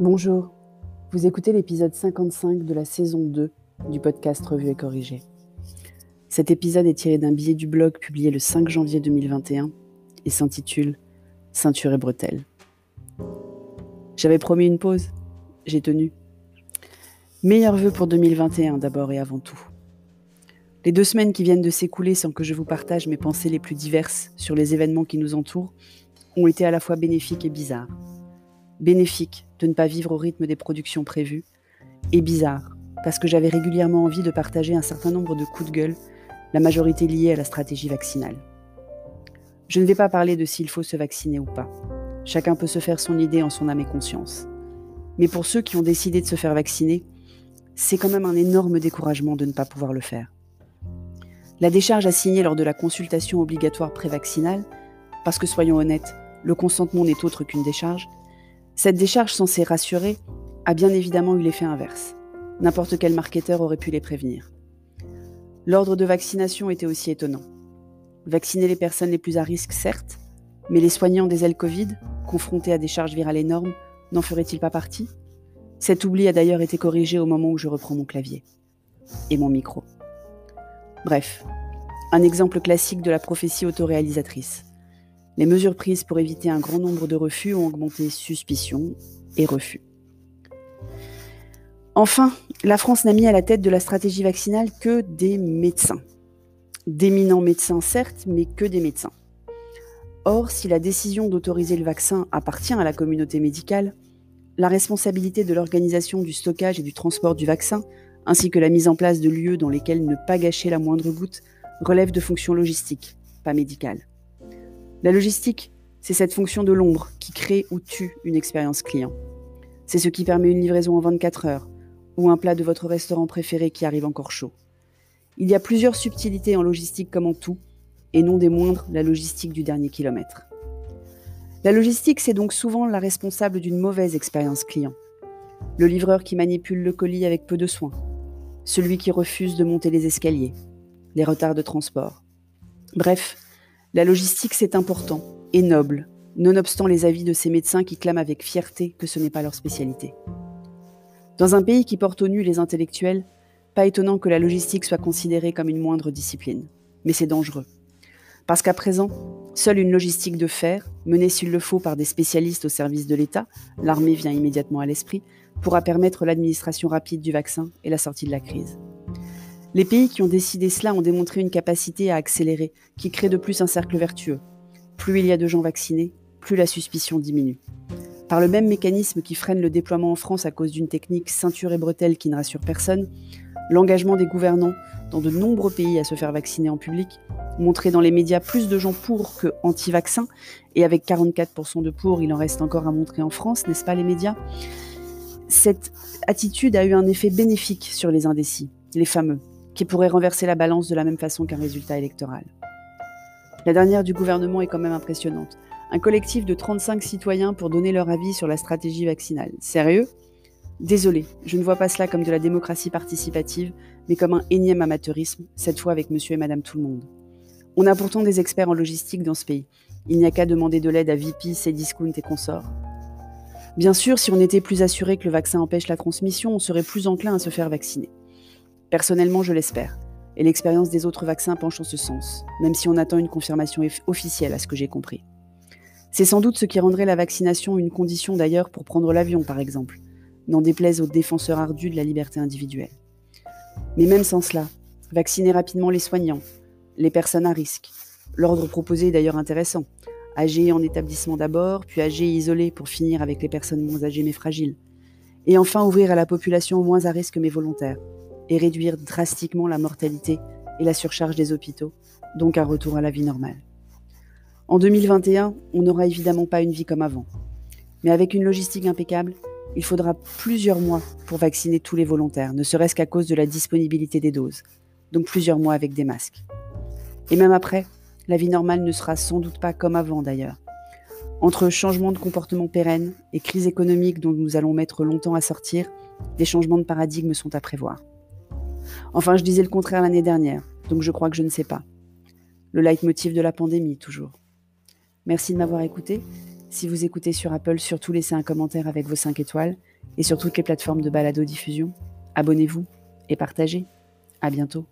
Bonjour, vous écoutez l'épisode 55 de la saison 2 du podcast Revue et Corrigé. Cet épisode est tiré d'un billet du blog publié le 5 janvier 2021 et s'intitule Ceinture et bretelles. J'avais promis une pause, j'ai tenu. Meilleurs vœux pour 2021 d'abord et avant tout. Les deux semaines qui viennent de s'écouler sans que je vous partage mes pensées les plus diverses sur les événements qui nous entourent ont été à la fois bénéfiques et bizarres bénéfique de ne pas vivre au rythme des productions prévues, et bizarre, parce que j'avais régulièrement envie de partager un certain nombre de coups de gueule, la majorité liée à la stratégie vaccinale. Je ne vais pas parler de s'il faut se vacciner ou pas. Chacun peut se faire son idée en son âme et conscience. Mais pour ceux qui ont décidé de se faire vacciner, c'est quand même un énorme découragement de ne pas pouvoir le faire. La décharge assignée lors de la consultation obligatoire prévaccinale, parce que soyons honnêtes, le consentement n'est autre qu'une décharge, cette décharge censée rassurer a bien évidemment eu l'effet inverse. N'importe quel marketeur aurait pu les prévenir. L'ordre de vaccination était aussi étonnant. Vacciner les personnes les plus à risque, certes, mais les soignants des ailes Covid, confrontés à des charges virales énormes, n'en feraient-ils pas partie? Cet oubli a d'ailleurs été corrigé au moment où je reprends mon clavier et mon micro. Bref, un exemple classique de la prophétie autoréalisatrice. Les mesures prises pour éviter un grand nombre de refus ont augmenté suspicion et refus. Enfin, la France n'a mis à la tête de la stratégie vaccinale que des médecins. D'éminents médecins, certes, mais que des médecins. Or, si la décision d'autoriser le vaccin appartient à la communauté médicale, la responsabilité de l'organisation du stockage et du transport du vaccin, ainsi que la mise en place de lieux dans lesquels ne pas gâcher la moindre goutte, relève de fonctions logistiques, pas médicales. La logistique, c'est cette fonction de l'ombre qui crée ou tue une expérience client. C'est ce qui permet une livraison en 24 heures ou un plat de votre restaurant préféré qui arrive encore chaud. Il y a plusieurs subtilités en logistique comme en tout, et non des moindres la logistique du dernier kilomètre. La logistique, c'est donc souvent la responsable d'une mauvaise expérience client. Le livreur qui manipule le colis avec peu de soin, celui qui refuse de monter les escaliers, les retards de transport. Bref, la logistique, c'est important et noble, nonobstant les avis de ces médecins qui clament avec fierté que ce n'est pas leur spécialité. Dans un pays qui porte au nu les intellectuels, pas étonnant que la logistique soit considérée comme une moindre discipline. Mais c'est dangereux. Parce qu'à présent, seule une logistique de fer, menée s'il le faut par des spécialistes au service de l'État, l'armée vient immédiatement à l'esprit, pourra permettre l'administration rapide du vaccin et la sortie de la crise. Les pays qui ont décidé cela ont démontré une capacité à accélérer, qui crée de plus un cercle vertueux. Plus il y a de gens vaccinés, plus la suspicion diminue. Par le même mécanisme qui freine le déploiement en France à cause d'une technique ceinture et bretelle qui ne rassure personne, l'engagement des gouvernants dans de nombreux pays à se faire vacciner en public, montrer dans les médias plus de gens pour que anti-vaccins, et avec 44% de pour, il en reste encore à montrer en France, n'est-ce pas les médias? Cette attitude a eu un effet bénéfique sur les indécis, les fameux, qui pourrait renverser la balance de la même façon qu'un résultat électoral. La dernière du gouvernement est quand même impressionnante. Un collectif de 35 citoyens pour donner leur avis sur la stratégie vaccinale. Sérieux? Désolé, je ne vois pas cela comme de la démocratie participative, mais comme un énième amateurisme, cette fois avec monsieur et madame tout le monde. On a pourtant des experts en logistique dans ce pays. Il n'y a qu'à demander de l'aide à VP, Cdiscount et consorts. Bien sûr, si on était plus assuré que le vaccin empêche la transmission, on serait plus enclin à se faire vacciner. Personnellement, je l'espère. Et l'expérience des autres vaccins penche en ce sens, même si on attend une confirmation officielle à ce que j'ai compris. C'est sans doute ce qui rendrait la vaccination une condition d'ailleurs pour prendre l'avion, par exemple, n'en déplaise aux défenseurs ardus de la liberté individuelle. Mais même sans cela, vacciner rapidement les soignants, les personnes à risque, l'ordre proposé est d'ailleurs intéressant. Âgés en établissement d'abord, puis âgés isolés pour finir avec les personnes moins âgées mais fragiles. Et enfin ouvrir à la population moins à risque mais volontaire, et réduire drastiquement la mortalité et la surcharge des hôpitaux, donc un retour à la vie normale. En 2021, on n'aura évidemment pas une vie comme avant. Mais avec une logistique impeccable, il faudra plusieurs mois pour vacciner tous les volontaires, ne serait-ce qu'à cause de la disponibilité des doses. Donc plusieurs mois avec des masques. Et même après, la vie normale ne sera sans doute pas comme avant d'ailleurs. Entre changement de comportement pérenne et crise économique dont nous allons mettre longtemps à sortir, des changements de paradigme sont à prévoir. Enfin, je disais le contraire l'année dernière, donc je crois que je ne sais pas. Le leitmotiv de la pandémie, toujours. Merci de m'avoir écouté. Si vous écoutez sur Apple, surtout laissez un commentaire avec vos 5 étoiles et sur toutes les plateformes de balado-diffusion. Abonnez-vous et partagez. À bientôt.